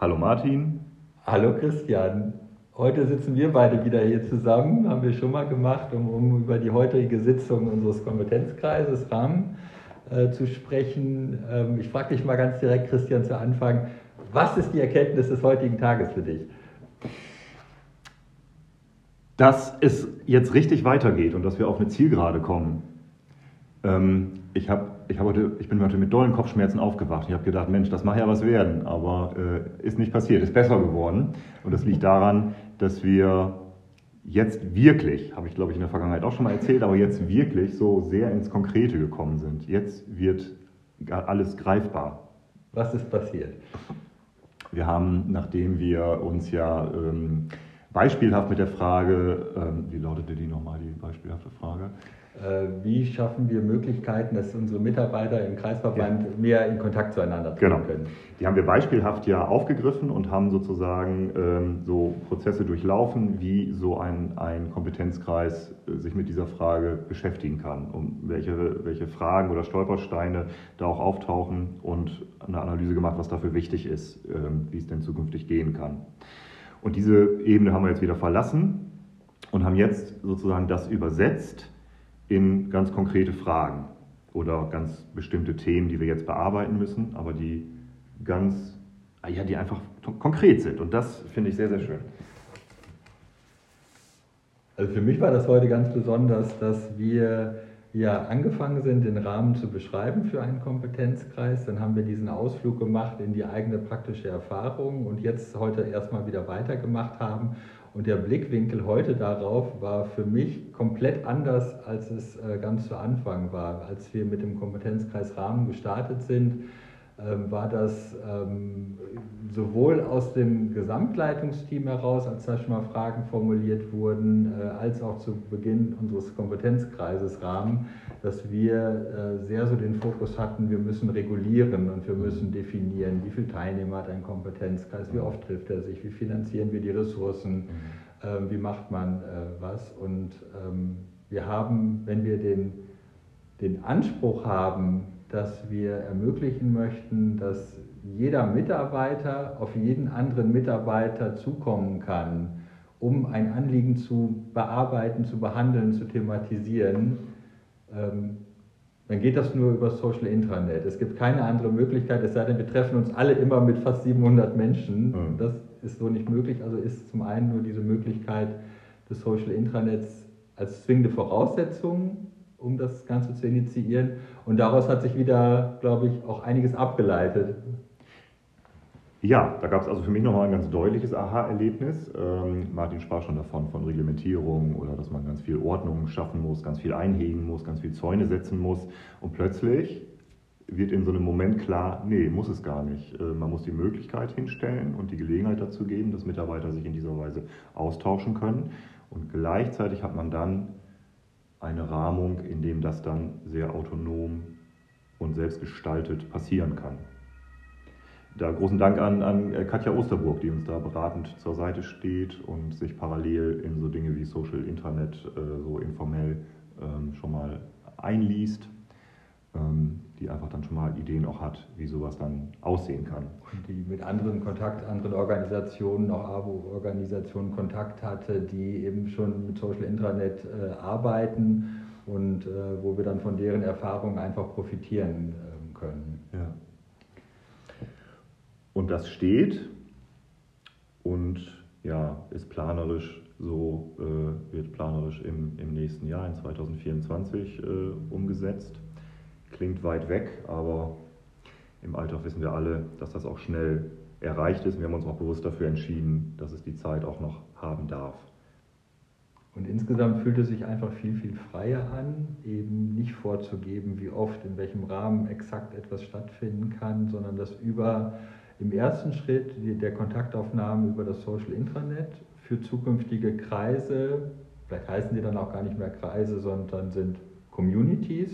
Hallo Martin. Hallo Christian. Heute sitzen wir beide wieder hier zusammen, haben wir schon mal gemacht, um, um über die heutige Sitzung unseres Kompetenzkreises Rahmen äh, zu sprechen. Ähm, ich frage dich mal ganz direkt, Christian, zu Anfang, was ist die Erkenntnis des heutigen Tages für dich? Dass es jetzt richtig weitergeht und dass wir auf eine Zielgerade kommen. Ähm, ich, hab, ich, heute, ich bin heute mit dollen Kopfschmerzen aufgewacht. Ich habe gedacht, Mensch, das mag ja was werden, aber äh, ist nicht passiert, ist besser geworden. Und das liegt daran, dass wir jetzt wirklich, habe ich glaube ich in der Vergangenheit auch schon mal erzählt, aber jetzt wirklich so sehr ins Konkrete gekommen sind. Jetzt wird alles greifbar. Was ist passiert? Wir haben, nachdem wir uns ja ähm, beispielhaft mit der Frage, ähm, wie lautete die nochmal, die beispielhafte Frage? Äh, wie schaffen wir Möglichkeiten, dass unsere Mitarbeiter im Kreisverband ja. mehr in Kontakt zueinander treten genau. können? Die haben wir beispielhaft ja aufgegriffen und haben sozusagen ähm, so Prozesse durchlaufen, wie so ein, ein Kompetenzkreis äh, sich mit dieser Frage beschäftigen kann, um welche, welche Fragen oder Stolpersteine da auch auftauchen und eine Analyse gemacht, was dafür wichtig ist, ähm, wie es denn zukünftig gehen kann. Und diese Ebene haben wir jetzt wieder verlassen und haben jetzt sozusagen das übersetzt in ganz konkrete Fragen oder ganz bestimmte Themen, die wir jetzt bearbeiten müssen, aber die ganz, ah ja, die einfach konkret sind. Und das finde ich sehr, sehr schön. Also für mich war das heute ganz besonders, dass wir ja angefangen sind, den Rahmen zu beschreiben für einen Kompetenzkreis. Dann haben wir diesen Ausflug gemacht in die eigene praktische Erfahrung und jetzt heute erstmal wieder weitergemacht haben und der Blickwinkel heute darauf war für mich komplett anders, als es äh, ganz zu Anfang war. Als wir mit dem Kompetenzkreis Rahmen gestartet sind, war das ähm, sowohl aus dem Gesamtleitungsteam heraus, als da schon mal Fragen formuliert wurden, äh, als auch zu Beginn unseres Kompetenzkreises Rahmen, dass wir äh, sehr so den Fokus hatten, wir müssen regulieren und wir müssen definieren, wie viele Teilnehmer hat ein Kompetenzkreis, wie oft trifft er sich, wie finanzieren wir die Ressourcen, ähm, wie macht man äh, was. Und wir haben, wenn wir den, den Anspruch haben, dass wir ermöglichen möchten, dass jeder Mitarbeiter auf jeden anderen Mitarbeiter zukommen kann, um ein Anliegen zu bearbeiten, zu behandeln, zu thematisieren, ähm, dann geht das nur über Social Intranet. Es gibt keine andere Möglichkeit, es sei denn, wir treffen uns alle immer mit fast 700 Menschen. Mhm. Das ist so nicht möglich. Also ist zum einen nur diese Möglichkeit des Social Intranets als zwingende Voraussetzung um das Ganze zu initiieren. Und daraus hat sich wieder, glaube ich, auch einiges abgeleitet. Ja, da gab es also für mich nochmal ein ganz deutliches Aha-Erlebnis. Ähm, Martin sprach schon davon, von Reglementierung oder dass man ganz viel Ordnung schaffen muss, ganz viel einhegen muss, ganz viel Zäune setzen muss. Und plötzlich wird in so einem Moment klar, nee, muss es gar nicht. Äh, man muss die Möglichkeit hinstellen und die Gelegenheit dazu geben, dass Mitarbeiter sich in dieser Weise austauschen können. Und gleichzeitig hat man dann eine Rahmung, in dem das dann sehr autonom und selbstgestaltet passieren kann. Da großen Dank an, an Katja Osterburg, die uns da beratend zur Seite steht und sich parallel in so Dinge wie Social Intranet äh, so informell ähm, schon mal einliest die einfach dann schon mal Ideen auch hat, wie sowas dann aussehen kann. Und die mit anderen Kontakt, anderen Organisationen, auch AWO-Organisationen Kontakt hatte, die eben schon mit Social Intranet äh, arbeiten und äh, wo wir dann von deren Erfahrungen einfach profitieren äh, können. Ja. Und das steht und ja, ist planerisch so, äh, wird planerisch im, im nächsten Jahr, in 2024, äh, umgesetzt klingt weit weg, aber im Alltag wissen wir alle, dass das auch schnell erreicht ist. Wir haben uns auch bewusst dafür entschieden, dass es die Zeit auch noch haben darf. Und insgesamt fühlt es sich einfach viel, viel freier an, eben nicht vorzugeben, wie oft, in welchem Rahmen exakt etwas stattfinden kann, sondern dass über im ersten Schritt der Kontaktaufnahme über das Social Intranet für zukünftige Kreise, vielleicht heißen die dann auch gar nicht mehr Kreise, sondern sind Communities,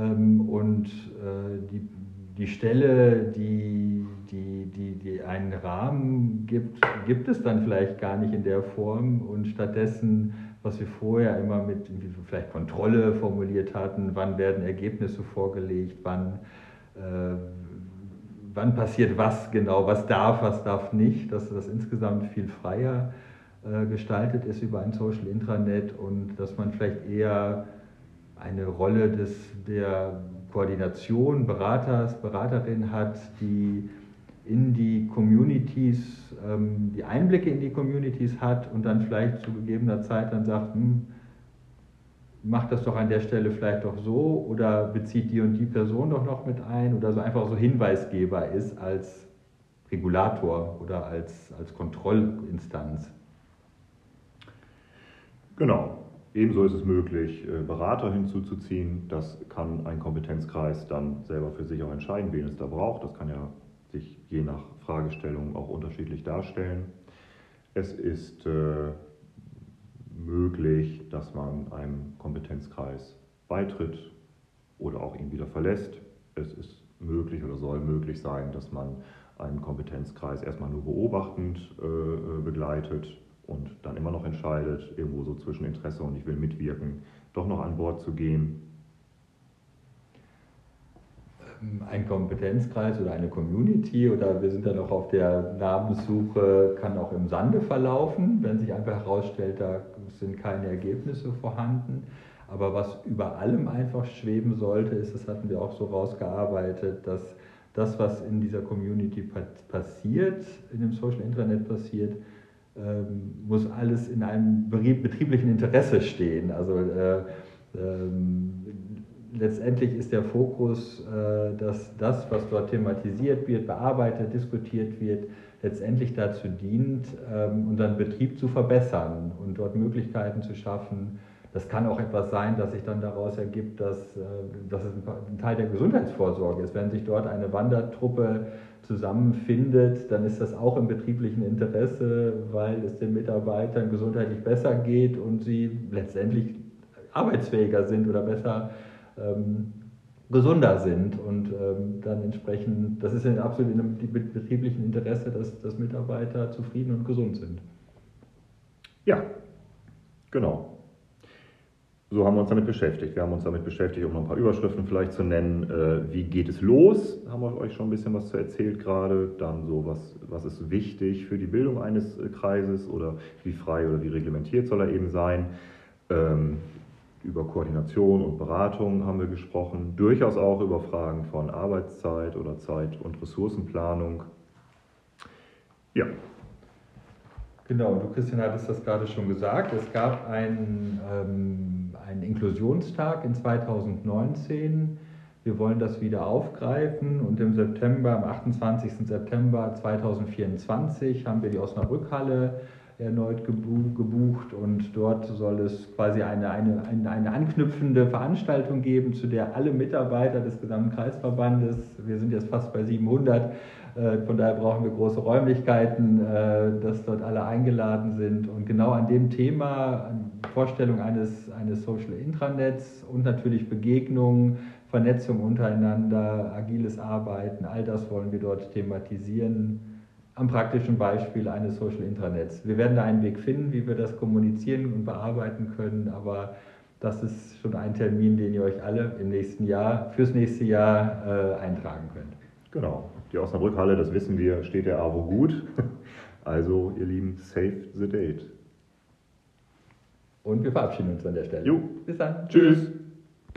und äh, die, die Stelle, die, die, die, die einen Rahmen gibt, gibt es dann vielleicht gar nicht in der Form. Und stattdessen, was wir vorher immer mit vielleicht Kontrolle formuliert hatten, wann werden Ergebnisse vorgelegt, wann äh, wann passiert was genau, was darf, was darf nicht, dass das insgesamt viel freier äh, gestaltet ist über ein Social Intranet und dass man vielleicht eher eine Rolle des, der Koordination Beraters, Beraterin hat, die in die Communities, ähm, die Einblicke in die Communities hat und dann vielleicht zu gegebener Zeit dann sagt, hm, macht das doch an der Stelle vielleicht doch so oder bezieht die und die Person doch noch mit ein oder so einfach so Hinweisgeber ist als Regulator oder als, als Kontrollinstanz. Genau. Ebenso ist es möglich, äh, Berater hinzuzuziehen. Das kann ein Kompetenzkreis dann selber für sich auch entscheiden, wen es da braucht. Das kann ja sich je nach Fragestellung auch unterschiedlich darstellen. Es ist äh, möglich, dass man einem Kompetenzkreis beitritt oder auch ihn wieder verlässt. Es ist möglich oder soll möglich sein, dass man einen Kompetenzkreis erstmal nur beobachtend äh, begleitet und dann immer noch entscheidet, irgendwo so zwischen Interesse und ich will mitwirken, doch noch an Bord zu gehen. Ähm, ein Kompetenzkreis oder eine Community oder wir sind dann auch auf der Namenssuche, kann auch im Sande verlaufen, wenn sich einfach herausstellt, da sind keine Ergebnisse vorhanden. Aber was über allem einfach schweben sollte, ist, das hatten wir auch so rausgearbeitet, dass das, was in dieser Community passiert, in dem Social Intranet passiert, muss alles in einem betrieblichen Interesse stehen. Also äh, ähm, letztendlich ist der Fokus, äh, dass das, was dort thematisiert wird, bearbeitet, diskutiert wird, letztendlich dazu dient, ähm, unseren Betrieb zu verbessern und dort Möglichkeiten zu schaffen. Das kann auch etwas sein, das sich dann daraus ergibt, dass, äh, dass es ein Teil der Gesundheitsvorsorge ist. Wenn sich dort eine Wandertruppe zusammenfindet, dann ist das auch im betrieblichen Interesse, weil es den Mitarbeitern gesundheitlich besser geht und sie letztendlich arbeitsfähiger sind oder besser ähm, gesunder sind und ähm, dann entsprechend, das ist absolut in einem betrieblichen Interesse, dass, dass Mitarbeiter zufrieden und gesund sind. Ja, genau so haben wir uns damit beschäftigt. Wir haben uns damit beschäftigt, um noch ein paar Überschriften vielleicht zu nennen. Äh, wie geht es los? Haben wir euch schon ein bisschen was zu erzählt gerade. Dann so, was, was ist wichtig für die Bildung eines äh, Kreises oder wie frei oder wie reglementiert soll er eben sein. Ähm, über Koordination und Beratung haben wir gesprochen. Durchaus auch über Fragen von Arbeitszeit oder Zeit- und Ressourcenplanung. Ja, Genau, du Christian hattest das gerade schon gesagt. Es gab einen, ähm, einen Inklusionstag in 2019. Wir wollen das wieder aufgreifen und im September, am 28. September 2024 haben wir die Osnabrückhalle erneut gebucht und dort soll es quasi eine, eine, eine, eine, anknüpfende Veranstaltung geben, zu der alle Mitarbeiter des gesamten Kreisverbandes, wir sind jetzt fast bei 700, äh, von daher brauchen wir große Räumlichkeiten, äh, dass dort alle eingeladen sind. Und genau an dem Thema, Vorstellung eines, eines Social Intranets und natürlich Begegnungen, Vernetzung untereinander, agiles Arbeiten, all das wollen wir dort thematisieren am praktischen Beispiel eines Social Intranets. Wir werden da einen Weg finden, wie wir das kommunizieren und bearbeiten können, aber das ist schon ein Termin, den ihr euch alle im nächsten Jahr, fürs nächste Jahr äh, eintragen könnt. Genau. Die Osnabrückhalle, das wissen wir, steht der AWO gut. Also, ihr Lieben, save the date. Und wir verabschieden uns an der Stelle. Jo. Bis dann. Tschüss.